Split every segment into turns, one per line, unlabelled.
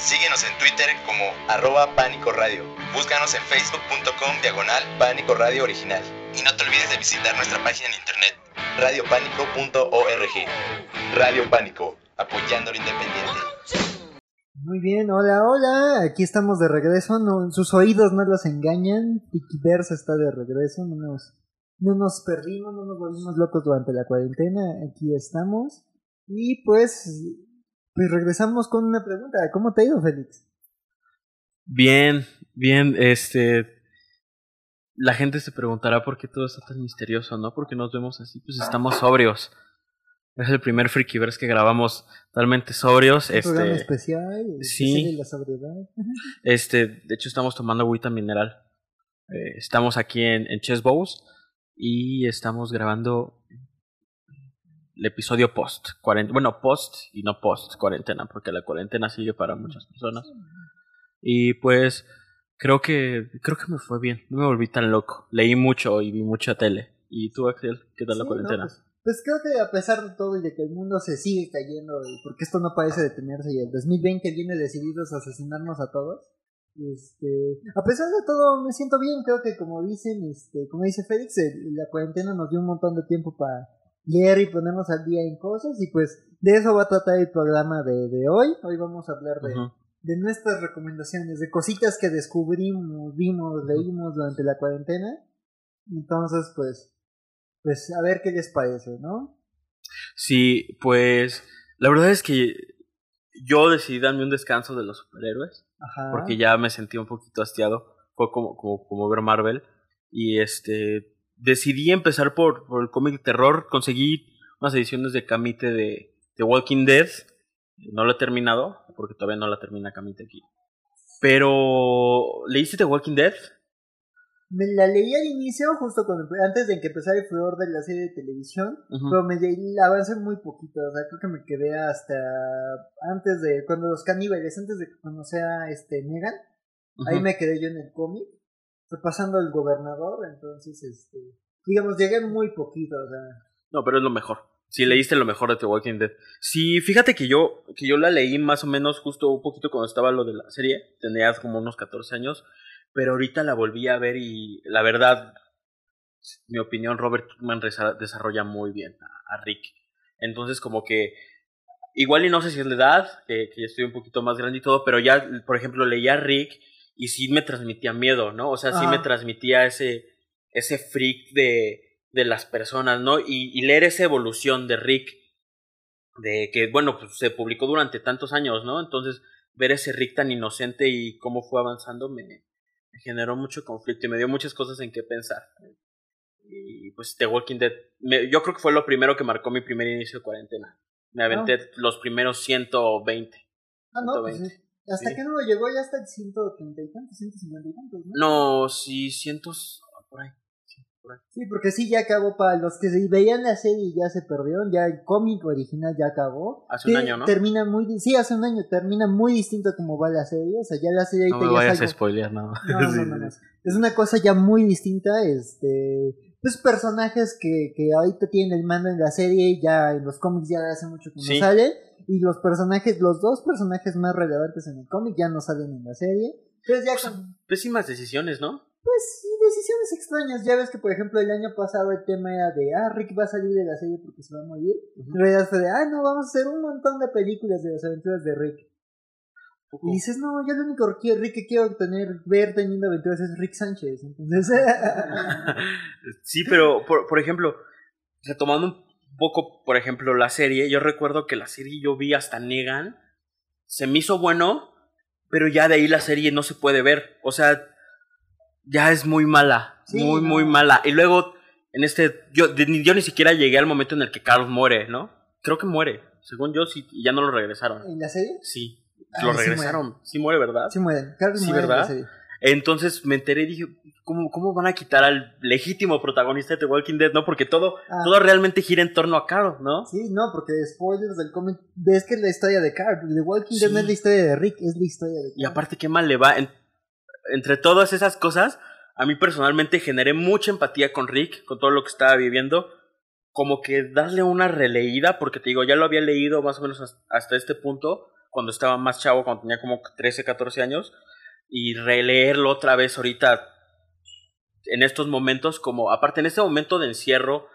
Síguenos en Twitter como arroba Pánico Radio. Búscanos en facebook.com diagonal Pánico Radio Original. Y no te olvides de visitar nuestra página en internet radiopánico.org. Radio Pánico, apoyando lo independiente.
Muy bien, hola, hola, aquí estamos de regreso, no, sus oídos no los engañan, Versa está de regreso, no nos, no nos perdimos, no nos volvimos locos durante la cuarentena, aquí estamos, y pues pues regresamos con una pregunta. ¿Cómo te ha ido, Félix?
Bien, bien, este... La gente se preguntará por qué todo está tan misterioso, ¿no? Porque nos vemos así, pues estamos sobrios. Es el primer Freakyverse que grabamos totalmente sobrios.
¿Un
este,
programa especial?
Sí.
La sobriedad.
Este, de hecho estamos tomando agüita mineral. Eh, estamos aquí en, en Chess Bows y estamos grabando el episodio post, bueno, post y no post cuarentena, porque la cuarentena sigue para muchas personas. Y pues creo que creo que me fue bien, no me volví tan loco. Leí mucho y vi mucha tele. ¿Y tú, Axel, qué tal la cuarentena?
pues, pues, creo que a pesar de todo y de que el mundo se sigue cayendo, porque esto no parece detenerse y el 2020 viene decidido a asesinarnos a todos. Este, a pesar de todo me siento bien, creo que como dicen, este, como dice Félix, la cuarentena nos dio un montón de tiempo para leer y ponernos al día en cosas y pues de eso va a tratar el programa de, de hoy. Hoy vamos a hablar de, de nuestras recomendaciones, de cositas que descubrimos, vimos, leímos durante la cuarentena. Entonces, pues, pues a ver qué les parece, ¿no?
Sí, pues la verdad es que yo decidí darme un descanso de los superhéroes Ajá. porque ya me sentí un poquito hastiado. Fue como, como, como ver Marvel y este decidí empezar por, por el cómic de terror. Conseguí unas ediciones de Camite de, de Walking Dead. No lo he terminado, porque todavía no la termina Camite aquí. Pero, ¿leíste The Walking Dead?
Me la leí al inicio, justo cuando, antes de que empezara el furor de la serie de televisión, pero me leí, avancé muy poquito, o sea, creo que me quedé hasta antes de, cuando los caníbales, antes de conocer a este Negan, ahí me quedé yo en el cómic, fue pasando el gobernador, entonces, este, digamos, llegué muy poquito, o sea.
No, pero es lo mejor. Si leíste lo mejor de The Walking Dead. Sí, fíjate que yo, que yo la leí más o menos justo un poquito cuando estaba lo de la serie. Tenía como unos 14 años. Pero ahorita la volví a ver y la verdad, mi opinión, Robert Kickman desarrolla muy bien a, Rick. Entonces como que, igual y no sé si es la edad, que, que estoy un poquito más grande y todo, pero ya, por ejemplo, leía a Rick y sí me transmitía miedo, ¿no? O sea, sí me transmitía ese, ese freak de, de las personas, ¿no? Y, y, leer esa evolución de Rick, de que, bueno, pues se publicó durante tantos años, ¿no? Entonces, ver ese Rick tan inocente y cómo fue avanzando me, me generó mucho conflicto y me dio muchas cosas en qué pensar. Y pues The Walking Dead, me, yo creo que fue lo primero que marcó mi primer inicio de cuarentena. Me aventé ah. los primeros 120.
Ah, no, 120. Pues sí. ¿Hasta que no lo llegó? Ya hasta el 130 y tantos, 150 y tantos, ¿no?
No, sí, cientos, por ahí. Sí, por ahí.
sí, porque sí, ya acabó para los que veían la serie y ya se perdieron, ya el cómic original ya acabó.
Hace un año, ¿no?
Termina muy, sí, hace un año, termina muy distinto como va la serie, o sea, ya la serie...
No me vayas a spoilear, no.
No, no, no, no, Es una cosa ya muy distinta, este... Pues personajes que, que ahorita tienen el mando en la serie, ya en los cómics ya hace mucho que no sí. salen y los personajes, los dos personajes más relevantes en el cómic ya no salen en la serie. Entonces ya
son pésimas decisiones, ¿no?
Pues sí, decisiones extrañas. Ya ves que, por ejemplo, el año pasado el tema era de, ah, Rick va a salir de la serie porque se va a morir. Uh -huh. En realidad fue de, ah, no, vamos a hacer un montón de películas de las aventuras de Rick. Uh -huh. Y dices, no, yo lo único que Rick que quiero tener, ver teniendo aventuras es Rick Sánchez. Entonces...
sí, pero, por, por ejemplo, retomando un poco, por ejemplo, la serie, yo recuerdo que la serie yo vi hasta Negan, se me hizo bueno, pero ya de ahí la serie no se puede ver, o sea, ya es muy mala, sí, muy, no. muy mala. Y luego, en este, yo, yo ni siquiera llegué al momento en el que Carl muere, ¿no? Creo que muere, según yo, sí, y ya no lo regresaron.
¿En la serie?
Sí, ah, lo regresaron, sí muere. sí muere, ¿verdad?
Sí muere, Carl
sí,
muere
¿verdad? Entonces me enteré y dije, ¿cómo, ¿cómo van a quitar al legítimo protagonista de The Walking Dead? ¿No? Porque todo, ah. todo realmente gira en torno a Carl, ¿no?
Sí, no, porque spoilers del cómic, ves que es la historia de Carl. The Walking sí. Dead no es la historia de Rick, es la historia de Carl.
Y aparte, qué mal le va. En, entre todas esas cosas, a mí personalmente generé mucha empatía con Rick, con todo lo que estaba viviendo. Como que darle una releída, porque te digo, ya lo había leído más o menos hasta este punto cuando estaba más chavo, cuando tenía como 13, 14 años, y releerlo otra vez ahorita en estos momentos, como aparte en este momento de encierro,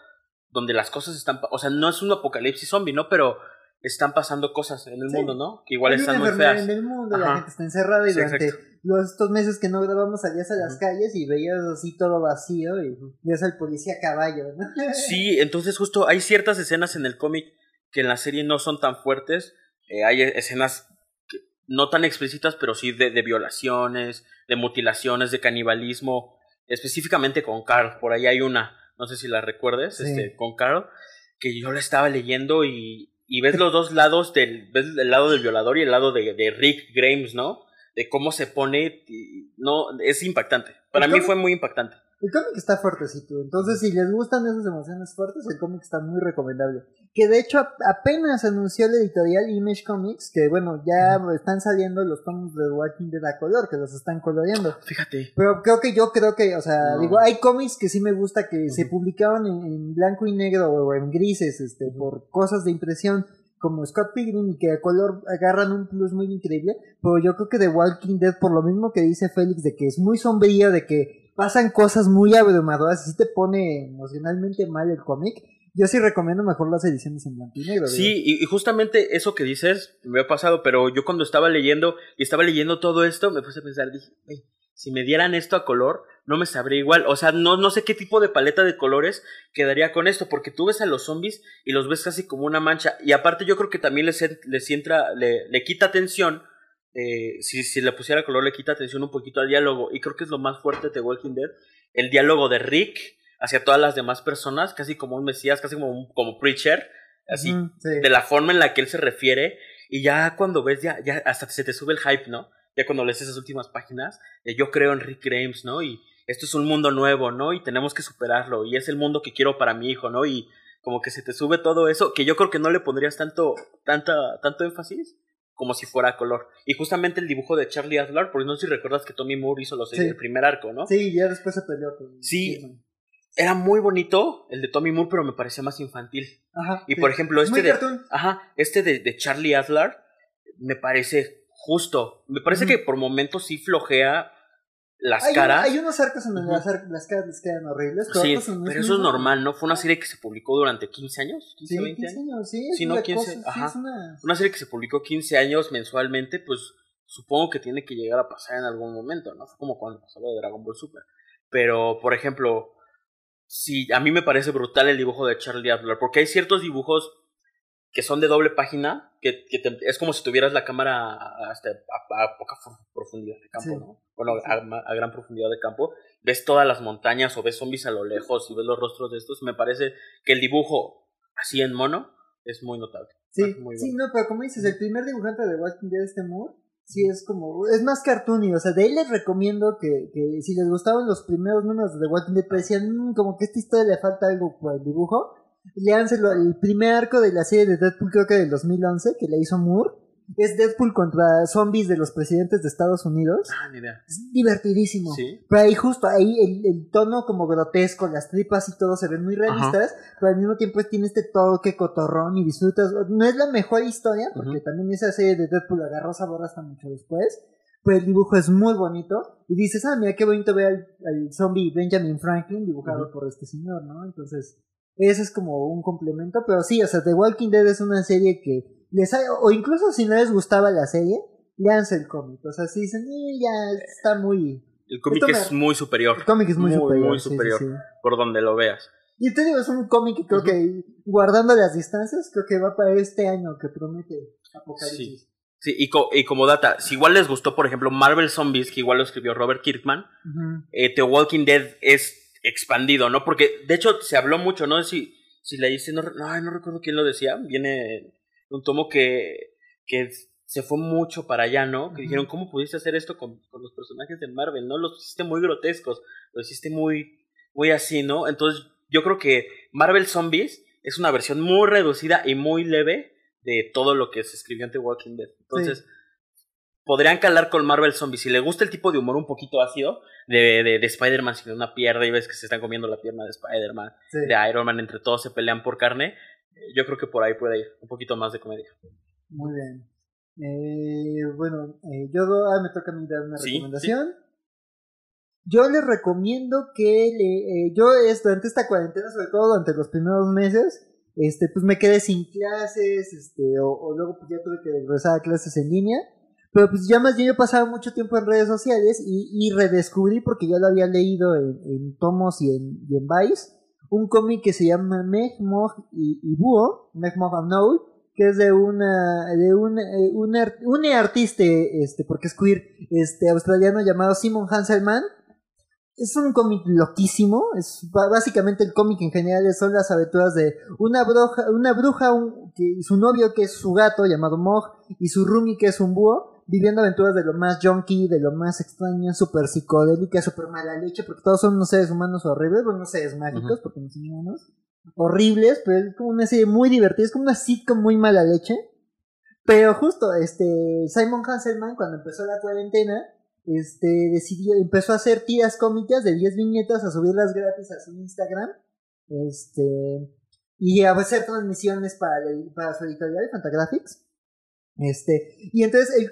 donde las cosas están, o sea, no es un apocalipsis zombie, ¿no? Pero están pasando cosas en el
Sí.
mundo, ¿no? Que igual
Hay
están
una
muy feas.
en el mundo, la
Ajá.
gente está encerrada y
Sí,
durante los, estos meses que no grabamos salías a las
Ujú.
calles y veías así todo vacío y veías al policía a caballo, ¿no?
Sí, entonces justo hay ciertas escenas en el cómic que en la serie no son tan fuertes. Eh, hay escenas no tan explícitas, pero sí de, de violaciones, de mutilaciones, de canibalismo, específicamente con Carl. Por ahí hay una, no sé si la recuerdes,
Sí.
este, con Carl, que yo la estaba leyendo y, y ves los dos lados del, ves el lado del violador y el lado de, de Rick Grimes, ¿no? De cómo se pone, y- no, es impactante. Para
¿Y
mí fue muy impactante.
El cómic está fuertecito, entonces si les gustan esas emociones fuertes, el cómic está muy recomendable. Que de hecho ap- apenas anunció la editorial Image Comics que bueno, ya están saliendo los tomos de Walking Dead a color, que los están coloreando.
Fíjate.
Pero creo que yo creo que, o sea,
No.
digo, hay cómics que sí me gusta que se publicaron en, en blanco y negro o en grises, este, por cosas de impresión como Scott Pilgrim y que a color agarran un plus muy increíble, pero yo creo que The Walking Dead, por lo mismo que dice Félix, de que es muy sombrío, de que pasan cosas muy abrumadoras y sí te pone emocionalmente mal el cómic, yo sí recomiendo mejor las ediciones en blanco y negro.
Sí, y, y justamente eso que dices me ha pasado, pero yo cuando estaba leyendo y estaba leyendo todo esto, me puse a pensar, dije, "Güey, si me dieran esto a color, no me sabría igual. O sea, no, no sé qué tipo de paleta de colores quedaría con esto, porque tú ves a los zombies y los ves casi como una mancha. Y aparte yo creo que también les, les entra, le, le quita atención. Eh, si, si le pusiera color, le quita atención un poquito al diálogo. Y creo que es lo más fuerte de The Walking Dead. El diálogo de Rick hacia todas las demás personas, casi como un mesías, casi como un como preacher. Así,
sí.
de la forma en la que él se refiere y ya cuando ves ya, ya hasta se te sube el hype, ¿no? Ya cuando lees esas últimas páginas, yo creo en Rick Grimes, ¿no? Y esto es un mundo nuevo, ¿no? Y tenemos que superarlo y es el mundo que quiero para mi hijo, ¿no? Y como que se te sube todo eso, que yo creo que no le pondrías tanto, tanta, tanto énfasis como si fuera color. Y justamente el dibujo de Charlie Adler, porque no sé si recuerdas que Tommy Moore hizo los,
Sí.
el primer arco, ¿no?
Sí, ya después se peleó con...
Sí. Era muy bonito el de Tommy Moore, pero me parecía más infantil.
Ajá,
Y
sí.
por ejemplo,
Es
este
muy
de,
cartoon.
Ajá, este de, de Charlie Adler me parece justo. Me parece que por momentos sí flojea las
hay, un-
caras.
hay unos arcos en donde las, ar- las caras les quedan horribles.
sí, pero eso es normal, ¿no? Fue una serie que se publicó durante 15 años, 15,
Sí,
20
15
años.
años, sí.
No,
una
15,
cosa, sí,
ajá.
es una-
Una serie que se publicó 15 años mensualmente, pues supongo que tiene que llegar a pasar en algún momento, ¿no? Fue como cuando pasó lo de Dragon Ball Super. Pero, por ejemplo, sí, a mí me parece brutal el dibujo de Charlie Adler, porque hay ciertos dibujos que son de doble página, que, que te- es como si tuvieras la cámara hasta a, a poca fu- profundidad de campo,
Sí.
¿no? Bueno, a, gran profundidad de campo, ves todas las montañas o ves zombies a lo lejos y ves los rostros de estos, me parece que el dibujo así en mono es muy notable.
Sí,
Es muy
sí, no, pero como dices, el primer dibujante de Walking Dead, este Moore, sí es como, es más cartoony, o sea, de él les recomiendo que, que si les gustaban los primeros números de Walking Dead, pero decían, "Mm, como que a esta historia le falta algo por el dibujo, léanselo, el primer arco de la serie de Deadpool, creo que del 2011, que le hizo Moore, es Deadpool contra zombies de los presidentes de Estados Unidos,
Ah, ni idea.
es divertidísimo.
Sí.
Pero ahí justo, ahí el, el tono como grotesco, las tripas y todo se ven muy realistas, pero al mismo tiempo tiene este toque cotorrón y disfrutas. No es la mejor historia, porque también esa serie de Deadpool agarró sabor hasta mucho después, pero el dibujo es muy bonito. Y dices, ah, mira qué bonito ver al, al zombie Benjamin Franklin dibujado por este señor, ¿no? Entonces, ese es como un complemento, pero sí, o sea, The Walking Dead es una serie que les ha- o incluso si no les gustaba la serie, leanse el cómic. O sea, si dicen, "Eh, ya está muy...
El cómic
me-
es muy superior.
El cómic es muy,
Muy,
superior.
muy
sí,
superior.
sí, sí.
Por donde lo veas.
Y te digo, es un cómic que creo que, guardando las distancias, creo que va para este año que promete Apocalipsis.
Sí, y, co- y como data, si igual les gustó, por ejemplo, Marvel Zombies, que igual lo escribió Robert Kirkman, eh, The Walking Dead es expandido, ¿no? Porque de hecho se habló mucho, ¿no? Si, si le dice, no, no, no recuerdo quién lo decía, viene un tomo que, que se fue mucho para allá, ¿no? Que dijeron, ¿cómo pudiste hacer esto con, con los personajes de Marvel, ¿no? Los hiciste muy grotescos, los hiciste muy, muy así, ¿no? Entonces yo creo que Marvel Zombies es una versión muy reducida y muy leve de todo lo que se escribió en The Walking Dead. Entonces, podrían calar con Marvel Zombies. Si le gusta el tipo de humor un poquito ácido de, de, de Spider-Man sin una pierna y ves que se están comiendo la pierna de Spider-Man,
Sí.
de Iron Man, entre todos se pelean por carne, yo creo que por ahí puede ir un poquito más de comedia.
Muy bien. Eh, bueno, eh, yo ah, me toca a mí dar una
Sí,
recomendación. Yo les recomiendo que le, eh, yo es, durante esta cuarentena, sobre todo durante los primeros meses, este, pues me quedé sin clases, este, o, o luego pues ya tuve que regresar a clases en línea. Pero pues ya más bien yo pasaba mucho tiempo en redes sociales y, y redescubrí, porque ya lo había leído en, en tomos y en, y en Vice, un cómic que se llama Meg, Mog y, y Búho, Meg, Mog and Noel, que es de una de un, eh, un, ar- un artista este porque es queer este australiano llamado Simon Hanselman. Es un cómic loquísimo es básicamente el cómic en general son las aventuras de una bruja una bruja un- que su novio que es su gato llamado Mog y su roomie que es un búho viviendo aventuras de lo más junky de lo más extraño súper psicodélica súper mala leche porque todos son unos seres humanos horribles bueno no seres mágicos porque no son humanos horribles, pero es como una serie muy divertida, es como una sitcom muy mala leche. Pero justo, este, Simon Hanselman, cuando empezó la cuarentena, este, decidió, empezó a hacer tiras cómicas de 10 viñetas, a subirlas gratis a su Instagram, este, y a hacer transmisiones para, para su editorial, Fantagraphics. Este, y entonces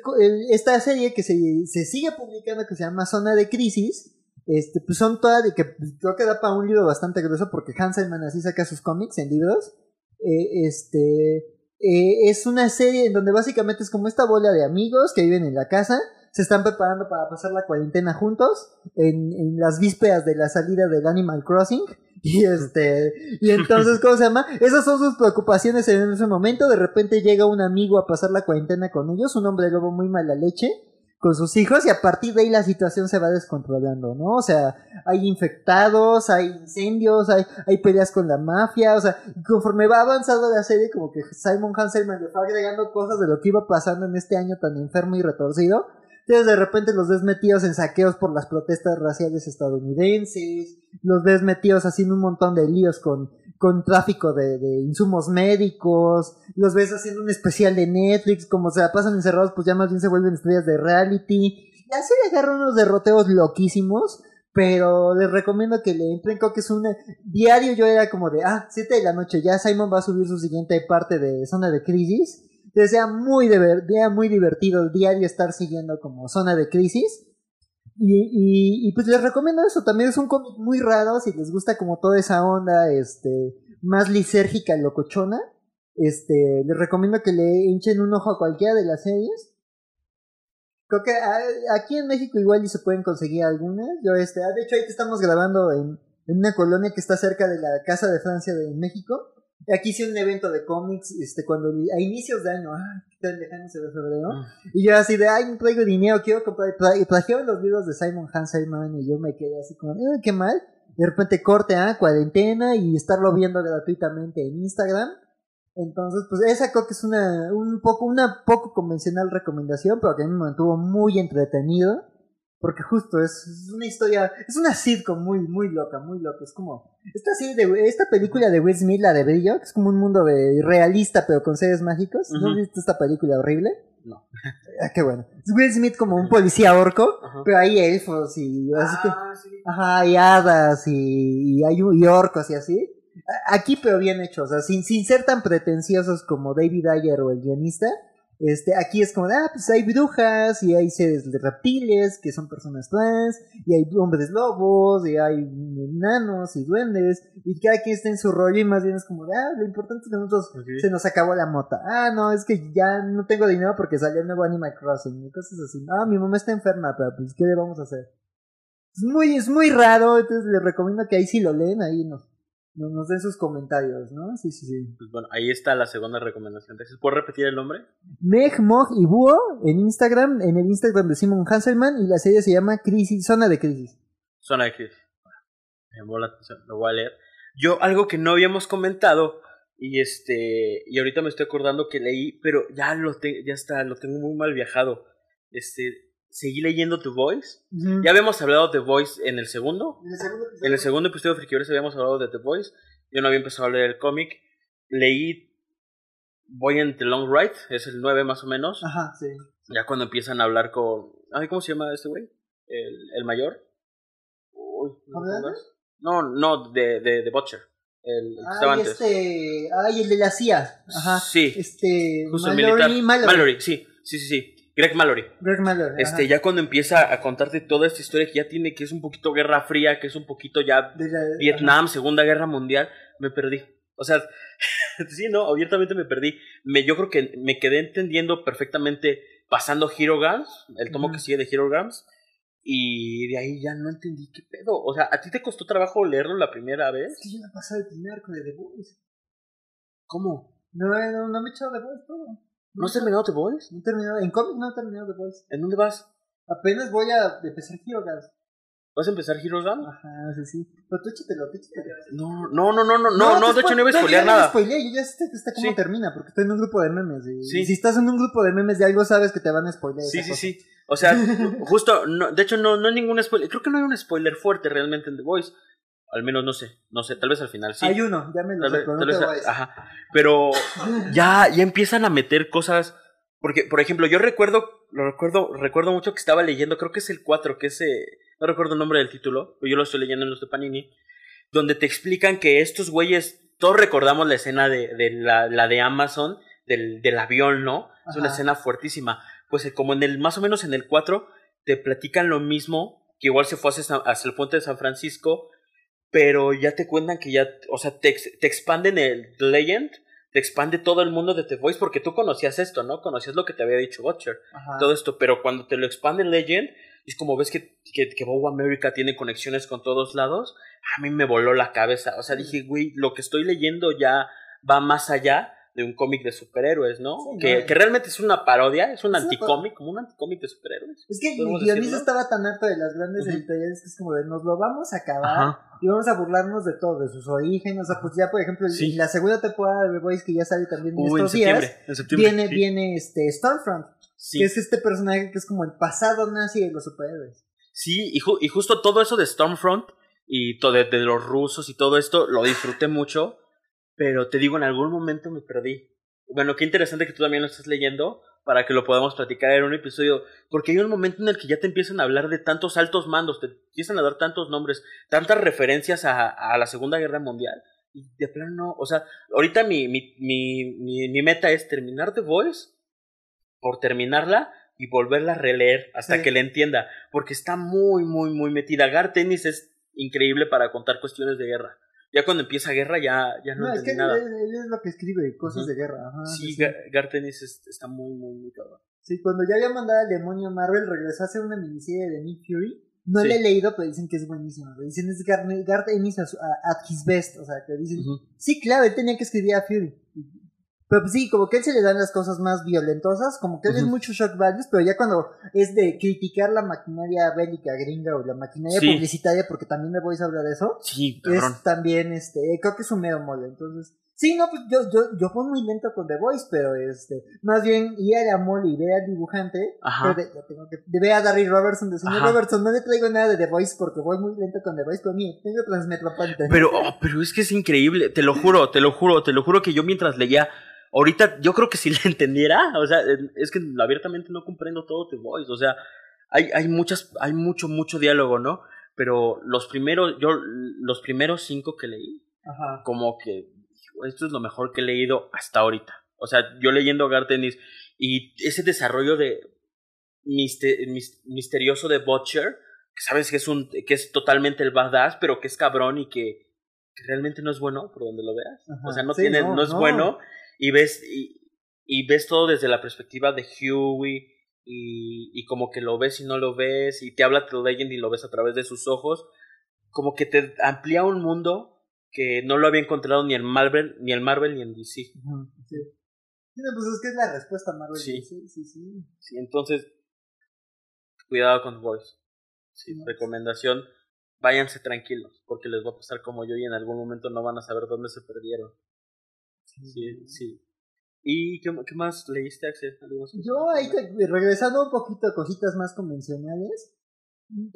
esta serie que se, se sigue publicando, que se llama Zona de Crisis, este, pues son todas de que pues, creo que da para un libro bastante grueso porque Hanselman así saca sus cómics en libros. Eh, este eh, es una serie en donde básicamente es como esta bola de amigos que viven en la casa, se están preparando para pasar la cuarentena juntos en, en las vísperas de la salida del Animal Crossing. Y este, y entonces, ¿cómo se llama? Esas son sus preocupaciones en ese momento. De repente llega un amigo a pasar la cuarentena con ellos, un hombre lobo muy mala leche, con sus hijos, y a partir de ahí la situación se va descontrolando, ¿no? O sea, hay infectados, hay incendios, hay, hay peleas con la mafia, o sea, conforme va avanzando la serie, como que Simon Hanselman le fue agregando cosas de lo que iba pasando en este año tan enfermo y retorcido. Entonces de repente los ves metidos en saqueos por las protestas raciales estadounidenses, los ves metidos haciendo un montón de líos con, con tráfico de, de insumos médicos, los ves haciendo un especial de Netflix, como se la pasan encerrados, pues ya más bien se vuelven estrellas de reality. La serie agarra unos derroteos loquísimos, pero les recomiendo que le entren, creo es un diario yo era como de, ah, 7 de la noche, ya Simon va a subir su siguiente parte de Zona de Crisis. Entonces sea muy, era muy divertido diario estar siguiendo como Zona de Crisis. Y, pues les recomiendo eso, también es un cómic muy raro, si les gusta como toda esa onda, este, más lisérgica, locochona, este, les recomiendo que le hinchen un ojo a cualquiera de las series. Creo que ah, aquí en México igual y se pueden conseguir algunas. Yo este, ah, de hecho ahorita estamos grabando en, en una colonia que está cerca de la Casa de Francia de México. Aquí hice un evento de cómics, este, cuando a inicios de año, ah, tan lejano se ve febrero. Y yo así de, ay, no traigo dinero, quiero comprar. Y trajeron los libros de Simon Hanselman y yo me quedé así como, "Ah, qué mal. De repente corte, ah, cuarentena y estarlo viendo gratuitamente en Instagram. Entonces, pues esa creo que es una, un poco, una poco convencional recomendación, pero que a mí me mantuvo muy entretenido. Porque justo es, es una historia, es una sitcom muy, muy loca, muy loca. Es como, esta serie de, esta película de Will Smith, la de Brillo, que es como un mundo de realista pero con seres mágicos. ¿No
Ujú.
viste esta película horrible?
No.
Ah, qué bueno. Es Will Smith como un policía orco, pero hay elfos y así que-
Ah, sí.
Ajá, hay hadas y, y hay y orcos y así. Aquí pero bien hecho, o sea, sin, sin ser tan pretenciosos como David Ayer o el guionista. Este, aquí es como, de, ah, pues hay brujas y hay seres de reptiles que son personas trans y hay hombres lobos y hay enanos y duendes y cada quien está en su rollo y más bien es como, de, ah, lo importante es que nosotros se nos acabó la mota. Ah, no, es que ya no tengo dinero porque salió el nuevo Animal Crossing y cosas así. Ah, mi mamá está enferma, pero pues, ¿qué le vamos a hacer? Es muy, es muy raro, entonces les recomiendo que ahí si lo leen, ahí nos, nos, nos den sus comentarios, ¿no? Sí, sí, sí.
Pues bueno, ahí está la segunda recomendación. ¿Puedo repetir el nombre?
Meg, Mog y Búho en Instagram, en el Instagram de Simon Hanselman y la serie se llama Crisis, Zona de Crisis.
Zona de crisis. Me llamó la atención, lo voy a leer. Yo, algo que no habíamos comentado, y este, y ahorita me estoy acordando que leí, pero ya lo te- ya está, lo tengo muy mal viajado. Este, seguí leyendo The Voice. Ya habíamos hablado de The Voice en el segundo.
En el segundo episodio-
En el segundo episodio de Frikiores habíamos hablado de The Voice. Yo no había empezado a leer el cómic. Leí Voy en The Long Ride, es el 9 más o menos.
Ajá, sí.
Ya cuando empiezan a hablar con. Ay, ¿cómo se llama este güey? El, el mayor. Uy, ¿no. No, no, de, de, de Butcher. El, el que estaba
Ay,
antes.
este, ay, el de la CIA. Ajá.
Sí,
Este, Mallory. Mallory.
Mallory, sí. Sí, sí, sí. Greg Mallory.
Greg Mallory.
Este,
ajá.
ya cuando empieza a contarte toda esta historia que ya tiene, que es un poquito Guerra Fría, que es un poquito ya
la-
Vietnam, Segunda Guerra Mundial, me perdí. O sea, sí, no, abiertamente me perdí. Me, yo creo que me quedé entendiendo perfectamente pasando Hero Guns, el tomo que sigue de Hero Guns, y de ahí ya no entendí qué pedo. O sea, ¿a ti te costó trabajo leerlo la primera
Es
vez?
que yo he pasado el primer arco de The Boys.
¿Cómo?
No, no, no me he echado The Boys todo.
¿No has terminado The Boys?
No he terminado. En cómic no he terminado The Boys.
¿En dónde vas?
Apenas voy a empezar Hero Guns.
¿Vas a empezar Hero Guns?
Ajá, sí, sí. Pero tú échatelo, tú échatelo.
No, no, no, no, no, no, no,
te
de hecho no iba a
yo
spoilear
ya no
nada.
spoileé, yo ya sé, sé cómo
Sí.
termina, porque estoy en un grupo de memes. Y,
Sí.
y si estás en un grupo de memes de algo, sabes que te van a spoilear.
Sí, sí,
cosa.
sí. O sea, justo, no, de hecho no, no hay ningún spoiler. Creo que no hay un spoiler fuerte realmente en The Voice. Al menos no sé, no sé, tal vez al final sí.
Hay uno, ya me lo
Tal
pero no
tal
te
vez-
voy a decir.
ajá. Pero ya, ya empiezan a meter cosas. Porque, por ejemplo, yo recuerdo, lo recuerdo, recuerdo mucho que estaba leyendo, creo que es el 4, que es, eh, no recuerdo el nombre del título, pero yo lo estoy leyendo en los de Panini, donde te explican que estos güeyes, todos recordamos la escena de, de la, la de Amazon, del, del avión, ¿no? Es una escena fuertísima. Pues como en el, más o menos en el 4, te platican lo mismo, que igual se fue hacia, hacia el puente de San Francisco, pero ya te cuentan que ya, o sea, te, te expanden el Legend, te expande todo el mundo de The Voice, porque tú conocías esto, ¿no? Conocías lo que te había dicho Butcher,
Ajá.
todo esto, pero cuando te lo expande Legend, es como ves que, que, que Bow America tiene conexiones con todos lados, a mí me voló la cabeza, o sea, dije, güey, lo que estoy leyendo ya va más allá de un cómic de superhéroes, ¿no?
Sí,
que,
no.
que realmente es una parodia, es un
Es
anticómic, como un anticómic de superhéroes.
Es que el
¿Podemos
guionista
decirlo?
estaba tan harto de las grandes
Ujú.
editoriales que es como de nos lo vamos a acabar
Ajá.
y vamos a burlarnos de todo, de sus orígenes. O sea, pues ya, por ejemplo,
Sí.
en la segunda temporada de The Boys que ya sale también en estos días,
septiembre, en septiembre.
viene,
sí.
viene este Stormfront, que es este personaje que es como el pasado nazi de los superhéroes.
Sí, y, ju- y justo todo eso de Stormfront y todo de, de los rusos y todo esto lo disfruté mucho, pero te digo, en algún momento me perdí. Bueno, qué interesante que tú también lo estés leyendo para que lo podamos platicar en un episodio, porque hay un momento en el que ya te empiezan a hablar de tantos altos mandos, te empiezan a dar tantos nombres, tantas referencias a, a la Segunda Guerra Mundial. Y de plano no, o sea, ahorita mi, mi, mi, mi, mi meta es terminar The Voice, por terminarla y volverla a releer hasta
Sí.
que la entienda, porque está muy, muy, muy metida. Gar Tennis es increíble para contar cuestiones de guerra. Ya cuando empieza guerra ya, ya no,
No, es que él,
nada.
él es lo que escribe, cosas de guerra. Ajá,
Sí,
sí, sí.
Gar, Gar Tennis es- está muy, muy, muy cabrón.
Sí, cuando ya había mandado al demonio Marvel, regresó a hacer una miniserie de Nick Fury. No
Sí.
la he leído, pero dicen que es buenísimo. güey. Dicen es Gar- Garth Ennis a su- a- at his best. O sea, que dicen, sí, claro, él tenía que escribir a Fury. Pero pues sí, como que a él se le dan las cosas más violentosas, como que él es
Ujú.
mucho shock values, pero ya cuando es de criticar la maquinaria bélica gringa o la maquinaria
Sí.
publicitaria, porque también me voy a hablar de eso,
Sí, cabrón.
es también, este, creo que es un mero mole, entonces, sí, no, pues yo, yo, yo fui muy lento con The Voice, pero este, más bien ir a la mole y ver al dibujante,
Ajá.
pero de, ya tengo que, de ver a Darry Robertson, de señor
Ajá.
Robertson, no le traigo nada de The Voice porque voy muy lento con The Voice, pero mira, tengo Transmetropolitan.
Pero, oh, pero es que es increíble, te lo juro, te lo juro, te lo juro que yo mientras leía, ahorita yo creo que si le entendiera, o sea, es que abiertamente no comprendo todo The Voice, o sea, hay, hay muchas, hay mucho, mucho diálogo, ¿no? Pero los primeros, yo, los primeros cinco que leí,
Ajá.
como que esto es lo mejor que he leído hasta ahorita. O sea, yo leyendo Gartenis y ese desarrollo de miste- mis- misterioso de Butcher, que sabes que es un que es totalmente el badass, pero que es cabrón y que, que realmente no es bueno por donde lo veas.
Ajá.
O sea, no
Sí,
tiene
no,
no, es
no.
bueno y ves y, y ves todo desde la perspectiva de Huey y, y como que lo ves y no lo ves y te habla The Legend y lo ves a través de sus ojos, como que te amplía un mundo que no lo había encontrado ni en Marvel ni en Marvel ni en DC.
Sí. Pues es que es la respuesta, Marvel.
Sí.
sí, sí. sí.
Sí, entonces cuidado con Voice. Sí,
No.
recomendación, váyanse tranquilos, porque les va a pasar como yo y en algún momento no van a saber dónde se perdieron. Sí, sí. ¿Y qué, qué más leíste, Axel?
Yo ahí te- regresando un poquito a cositas más convencionales,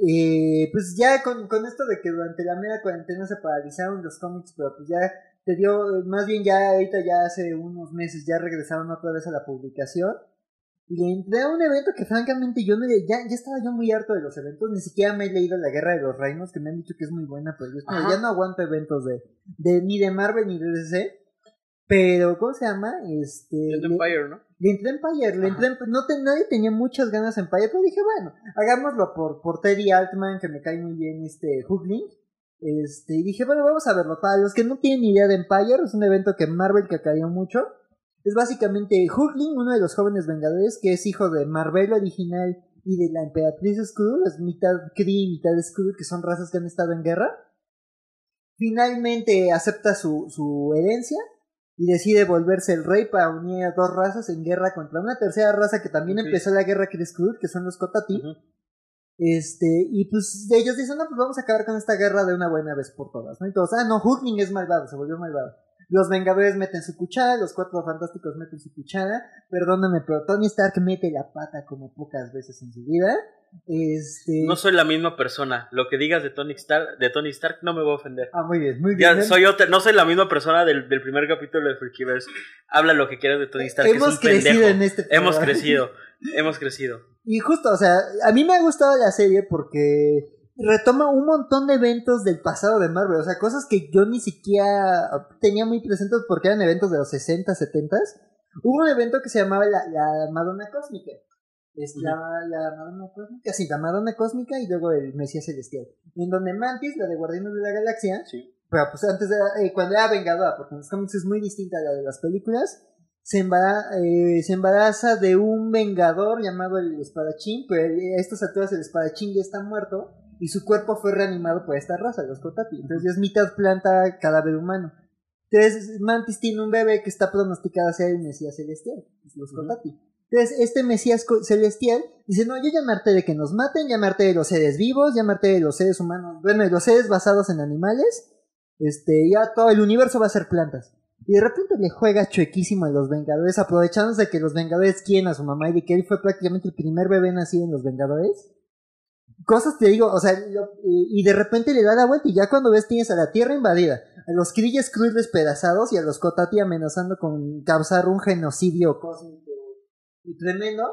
eh, pues ya con, con esto de que durante la media cuarentena se paralizaron los cómics, pero pues ya te dio, más bien ya ahorita ya hace unos meses ya regresaron otra vez a la publicación. Y entré a un evento que francamente yo no, ya, ya estaba yo muy harto de los eventos, ni siquiera me he leído La Guerra de los Reinos, que me han dicho que es muy buena, pero yo ya no aguanto eventos de, de ni de Marvel ni de DC. Pero, ¿cómo se llama? Este. Le-
Empire, ¿no?
Le entré en Empire, le entré en- no te- nadie tenía muchas ganas en Empire, pero dije, bueno, hagámoslo por, por Teddy Altman, que me cae muy bien este Hooklink. Este, y dije, bueno, vamos a verlo. Para los que no tienen idea de Empire, es un evento que Marvel que cayó mucho. Es básicamente Hooklink, uno de los jóvenes vengadores, que es hijo de Marvel original y de la emperatriz Skrull, es mitad Kree y mitad Skrull, que son razas que han estado en guerra. Finalmente acepta su, su herencia y decide volverse el rey para unir a dos razas en guerra contra una tercera raza que también empezó la guerra que Skrull, que son los Kotati. Este, y pues ellos dicen, no, pues vamos a acabar con esta guerra de una buena vez por todas, ¿no? Y todos, ah, no, Hulkling es malvado, se volvió malvado. Los Vengadores meten su cuchara, los Cuatro Fantásticos meten su cuchara, perdóname, pero Tony Stark mete la pata como pocas veces en su vida. Este...
No soy la misma persona. Lo que digas de Tony Stark, de Tony Stark no me va a ofender.
Ah, muy bien, muy bien.
Ya soy otra, no soy la misma persona del, del primer capítulo de Freakyverse. Habla lo que quieras de Tony Stark. que
Hemos
es un
crecido
pendejo.
en este
Hemos
programa.
crecido. Hemos crecido.
Y justo, o sea, a mí me ha gustado la serie porque retoma un montón de eventos del pasado de Marvel, o sea, cosas que yo ni siquiera tenía muy presentes porque eran eventos de los 60, 70. Hubo un evento que se llamaba la, la Madonna Cósmica. Es la, la Madonna Cósmica, sí, la Madonna Cósmica y luego el Mesías Celestial. En donde Mantis, la de Guardianes de la Galaxia,
Sí.
pero pues antes de, eh, cuando era Vengadora, porque en los cómics es muy distinta a la de las películas, se, embara- eh, se embaraza de un Vengador llamado el Espadachín, pero a estas alturas el Espadachín ya está muerto y su cuerpo fue reanimado por esta raza, los Kotati. Entonces ya es mitad planta, cadáver humano. Entonces Mantis tiene un bebé que está pronosticado a ser el Mesías Celestial, los. Kotati. Entonces, este Mesías celestial dice, no, yo llamarte de que nos maten, llamarte de los seres vivos, llamarte de los seres humanos, bueno, de los seres basados en animales, este, ya todo el universo va a ser plantas. Y de repente le juega chuequísimo a los Vengadores, aprovechándose de que los Vengadores quieren a su mamá y de que él fue prácticamente el primer bebé nacido en los Vengadores. Cosas te digo, o sea, lo- y, de repente le da la vuelta y ya cuando ves tienes a la Tierra invadida, a los Kree Skrull despedazados y a los Kotati amenazando con causar un genocidio cósmico y tremendo.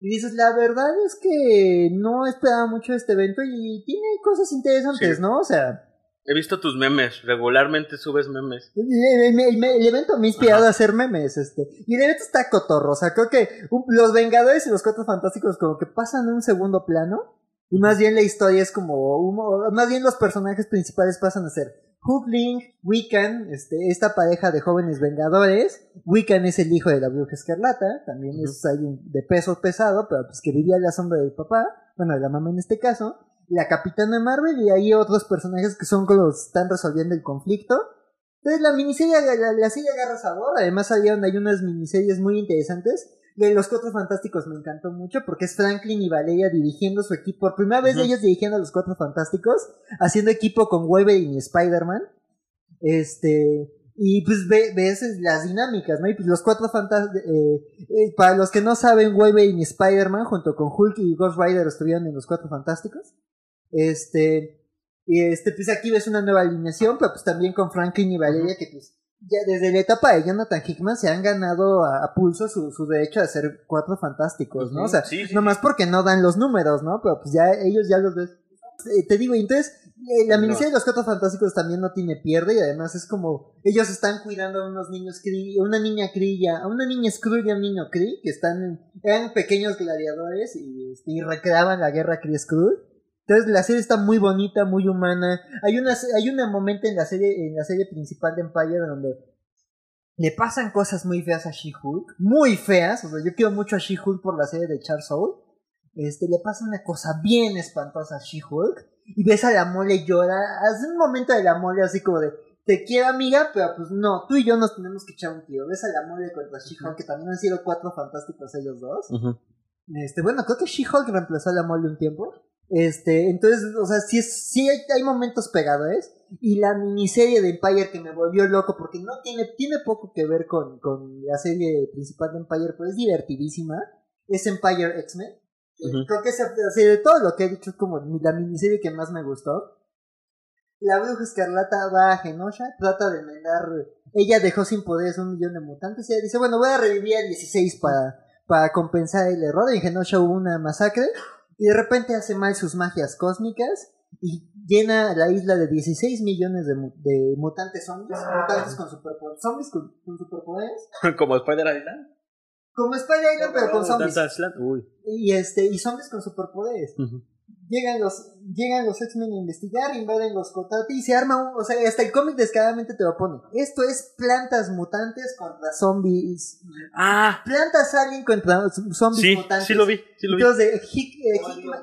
Y dices, la verdad es que no esperaba mucho este evento y tiene cosas interesantes,
Sí.
¿no? O sea,
He visto tus memes. Regularmente subes memes.
el, el- el- el evento me ha inspirado a hacer memes, este. Y el evento está cotorro, o sea, creo que los Vengadores y los Cuatro Fantásticos como que pasan en un segundo plano. Y más bien la historia es como, más bien los personajes principales pasan a ser Hookling, Wiccan, este, esta pareja de jóvenes Vengadores. Wiccan es el hijo de la Bruja Escarlata, también es alguien de peso pesado, pero pues que vivía a la sombra del papá, bueno, de la mamá en este caso. La Capitana Marvel y hay otros personajes que son los que están resolviendo el conflicto. Entonces la miniserie, la, la serie agarra sabor, además salieron hay unas miniseries muy interesantes. De los Cuatro Fantásticos me encantó mucho porque es Franklin y Valeria dirigiendo su equipo, por primera vez
Ujú.
ellos dirigiendo a los Cuatro Fantásticos, haciendo equipo con Wolverine y Spider-Man. Este, y pues ve- ves las dinámicas, ¿no? Y pues los Cuatro Fantásticos, para los que no saben, Wolverine y Spider-Man junto con Hulk y Ghost Rider estuvieron en los Cuatro Fantásticos. Este, y este, pues aquí ves una nueva alineación, pero pues también con Franklin y Valeria, que pues ya desde la etapa de Jonathan Hickman se han ganado a, a pulso su, su derecho a ser cuatro fantásticos, ¿no? O sea,
Sí, sí.
nomás porque no dan los números, ¿no? Pero pues ya ellos ya los ves. Eh, te digo, y entonces eh, la
No.
miniserie de los cuatro fantásticos también no tiene pierde y además es como ellos están cuidando a unos niños Kree, a una niña y a una niña Skrull y a un niño Kree que están eran pequeños gladiadores y, este, y recreaban la guerra Kree Skrull. Entonces la serie está muy bonita, muy humana. Hay una hay un momento en la serie en la serie principal de Empire donde le pasan cosas muy feas a She-Hulk, muy feas, o sea, yo quiero mucho a She-Hulk por la serie de Charles Soule. Este, le pasa una cosa bien espantosa a She-Hulk y ves a la mole llora, hace un momento de la mole así como de te quiero amiga, pero pues no, tú y yo nos tenemos que echar un tiro. Ves a la mole contra She-Hulk, que también han sido cuatro fantásticos ellos dos. Este, bueno, creo que She-Hulk reemplazó a la mole un tiempo. Este, entonces, o sea, sí, es, sí hay, hay momentos pegadores. Y la miniserie de Empire que me volvió loco porque no tiene, tiene poco que ver con, con la serie principal de Empire, pero es divertidísima. Es Empire X-Men. Eh,
Ujú.
Creo que es, o sea, de todo lo que he dicho es como la miniserie que más me gustó. La bruja escarlata va a Genosha, trata de enmendar. Ella dejó sin poderes un millón de mutantes. Y ella dice: Bueno, voy a revivir a 16 para, para compensar el error. En Genosha hubo una masacre. Y de repente hace mal sus magias cósmicas. y llena la isla de 16 millones de, de mutantes zombies, mutantes con superpoderes, zombies con, con superpoderes,
Como Spider Island.
como Spider Island pero con zombies.
Uy.
y este y zombies con superpoderes. Llegan los llegan los X-Men a investigar, invaden los Cotati y se arma un, o sea, hasta el cómic descaradamente te lo pone. Esto es plantas mutantes contra zombies.
Ah,
Plantas alien contra zombies
sí,
mutantes.
sí lo vi, sí lo vi.
Entonces, Hick- eh, Hickman,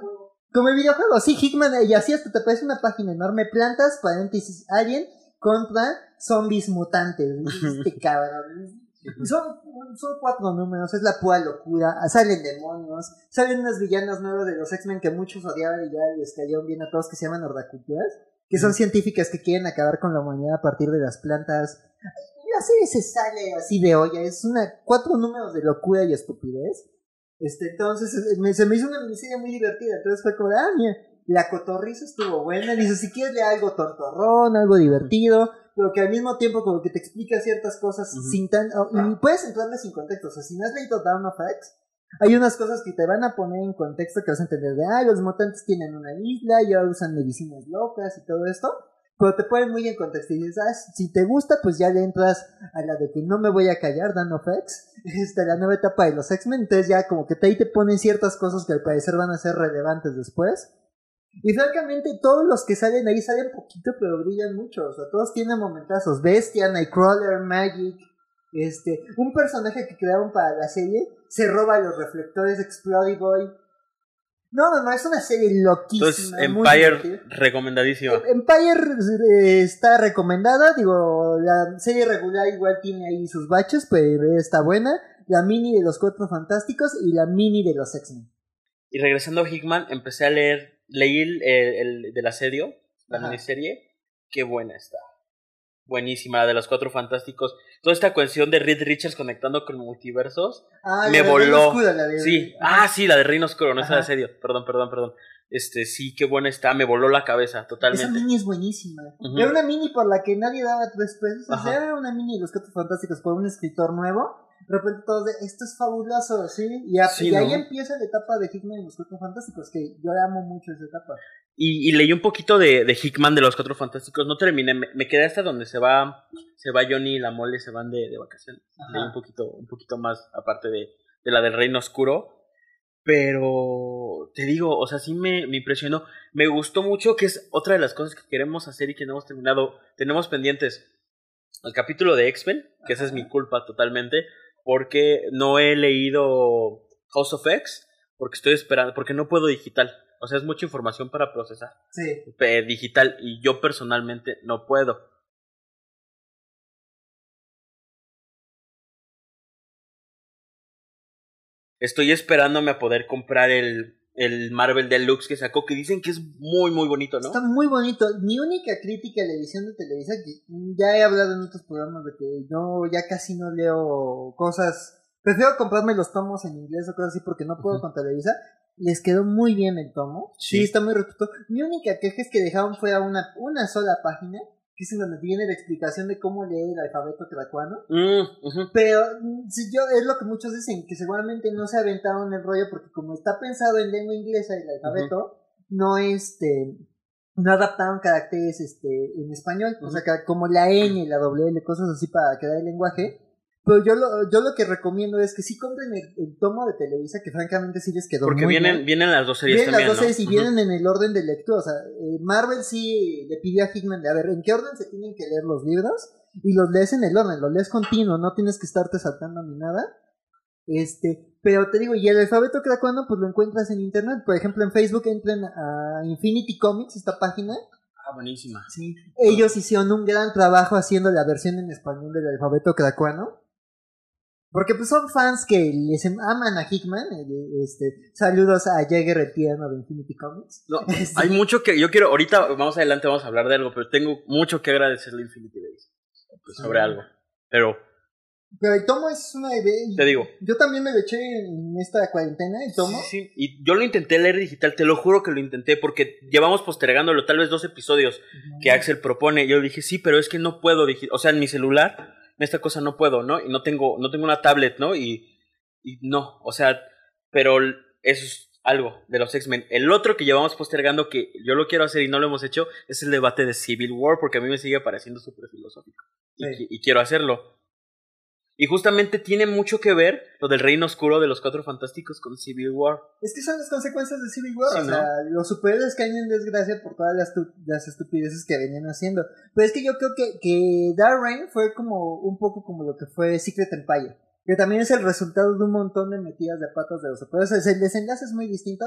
como el videojuego, sí, Hickman, y así hasta te aparece una página enorme, plantas, paréntesis, alien, contra zombies mutantes. Este cabrón. Son, son cuatro números, es la pura locura. Salen demonios, salen unas villanas nuevas de los X-Men que muchos odiaban y ya les cayeron bien a todos, que se llaman Hordaculturas, que son científicas que quieren acabar con la humanidad a partir de las plantas. La serie se sale así de olla, es una cuatro números de locura y estupidez. Este, entonces eh, me- se me hizo una miniserie muy divertida. Entonces fue como, ah, mira, la cotorriza estuvo buena. Dice, si quieres leer algo tontorrón, algo divertido, pero que al mismo tiempo como que te explica ciertas cosas sin tan... oh, y puedes entrarle sin contexto. O sea, si no has leído Down of X, hay unas cosas que te van a poner en contexto que vas a entender de, ah, los mutantes tienen una isla y ahora usan medicinas locas y todo esto. Pero te ponen muy en contexto y dices, ah, si te gusta, pues ya le entras a la de que no me voy a callar, Dan of X, este, la nueva etapa de los X-Men, entonces ya como que te- ahí te ponen ciertas cosas que al parecer van a ser relevantes después. Y francamente todos los que salen ahí salen poquito pero brillan mucho, o sea, todos tienen momentazos, Bestia, Nightcrawler, Magic, este, un personaje que crearon para la serie se roba los reflectores de Exploding Boy. No, no, no, es una serie loquísima.
Entonces, Empire, recomendadísima.
Empire eh, está recomendada, digo, la serie regular igual tiene ahí sus baches, pero está buena. La mini de los Cuatro Fantásticos y la mini de los X-Men.
Y regresando a Hickman, empecé a leer, leí el, el- el del asedio, la
Ajá.
miniserie. Qué buena está. Buenísima, la de los cuatro fantásticos. Toda esta cuestión de Reed Richards conectando con multiversos.
Ah,
Me
la de
voló.
Oscuro, la de-
Sí, ah, sí, la de Reino Oscuro, no es el asedio. Perdón, perdón, perdón. Este, sí, qué buena está, me voló la cabeza,
Esa
totalmente.
mini es buenísima.
Ujú.
Era una mini por la que nadie daba tres pesos. O sea, era una mini de los Cuatro Fantásticos por un escritor nuevo. De repente todos de, esto es fabuloso, ¿sí? Y, a-
Sí,
y ahí
¿no?
empieza la etapa de Hickman y los Cuatro Fantásticos, que yo amo mucho esa etapa.
Y, y leí un poquito de, de Hickman de los cuatro fantásticos. No terminé, me, me quedé hasta donde se va, se va Johnny y la mole, se van de, de vacaciones.
Ajá.
Leí un poquito, un poquito más aparte de, de la del Reino Oscuro. Pero te digo, o sea, sí me, me impresionó. Me gustó mucho, que es otra de las cosas que queremos hacer y que no hemos terminado. Tenemos pendientes el capítulo de X-Men, que esa es mi culpa totalmente, porque no he leído House of X, porque estoy esperando, porque no puedo digital. O sea, es mucha información para procesar
Sí.
eh, digital y yo personalmente no puedo. Estoy esperándome a poder comprar el, el Marvel Deluxe que sacó, que dicen que es muy, muy bonito, ¿no?
Está muy bonito. Mi única crítica a la edición de Televisa, que ya he hablado en otros programas de que yo ya casi no leo cosas. Prefiero comprarme los tomos en inglés o cosas así porque no puedo con Televisa. Les quedó muy bien el tomo. Sí,
Sí.
está muy retuto. Mi única queja es que dejaron fuera una, una sola página, que es en donde viene la explicación de cómo leer el alfabeto tracuano.
Mm, ujú.
Pero mm, si yo es lo que muchos dicen, que seguramente no se aventaron el rollo porque como está pensado en lengua inglesa el alfabeto, no este no adaptaron caracteres este en español, o sea, como la y la W, cosas así para quedar el lenguaje. Pero yo lo, yo lo que recomiendo es que sí compren el, el tomo de Televisa, que francamente sí les quedó
Porque
muy
vienen,
bien.
vienen las dos series
Vienen
también,
las dos
¿no?
series y vienen en el orden de lectura. O sea, eh, Marvel sí le pidió a Hickman de a ver en qué orden se tienen que leer los libros y los lees en el orden, los lees continuo, no tienes que estarte saltando ni nada. Este, pero te digo, y el alfabeto cracuano pues lo encuentras en internet. Por ejemplo, en Facebook entren a Infinity Comics, esta página.
Ah, buenísima.
Sí. Ellos hicieron un gran trabajo haciendo la versión en español del alfabeto cracuano. Porque pues son fans que les aman a Hickman. eh, Este, saludos a Jagger el tierno de Infinity Comics.
No,
Este,
hay mucho que yo quiero, ahorita más adelante vamos a hablar de algo, pero tengo mucho que agradecerle a Infinity Days pues, sobre
Ah.
algo. Pero
Pero el tomo es una idea.
te digo,
Yo también me lo eché en esta cuarentena, el tomo.
Sí, sí, y yo lo intenté leer digital, te lo juro que lo intenté, porque llevamos postergándolo tal vez dos episodios que Axel propone. Yo dije, sí, pero es que no puedo o sea, en mi celular, esta cosa no puedo, ¿no? Y no tengo, no tengo una tablet, ¿no? Y, y no, o sea, pero eso es algo de los X-Men. El otro que llevamos postergando, que yo lo quiero hacer y no lo hemos hecho, es el debate de Civil War, porque a mí me sigue pareciendo súper filosófico. Y, quiero hacerlo. Y justamente tiene mucho que ver lo del reino oscuro de los cuatro fantásticos con Civil War.
Es que son las consecuencias de Civil War.
Sí,
o sea, los superhéroes caen en desgracia por todas las, las estupideces que venían haciendo. Pero es que yo creo que, que Dark Reign fue como un poco como lo que fue Secret Empire. Que también es el resultado de un montón de metidas de patas de los superhéroes. El desenlace es muy distinto,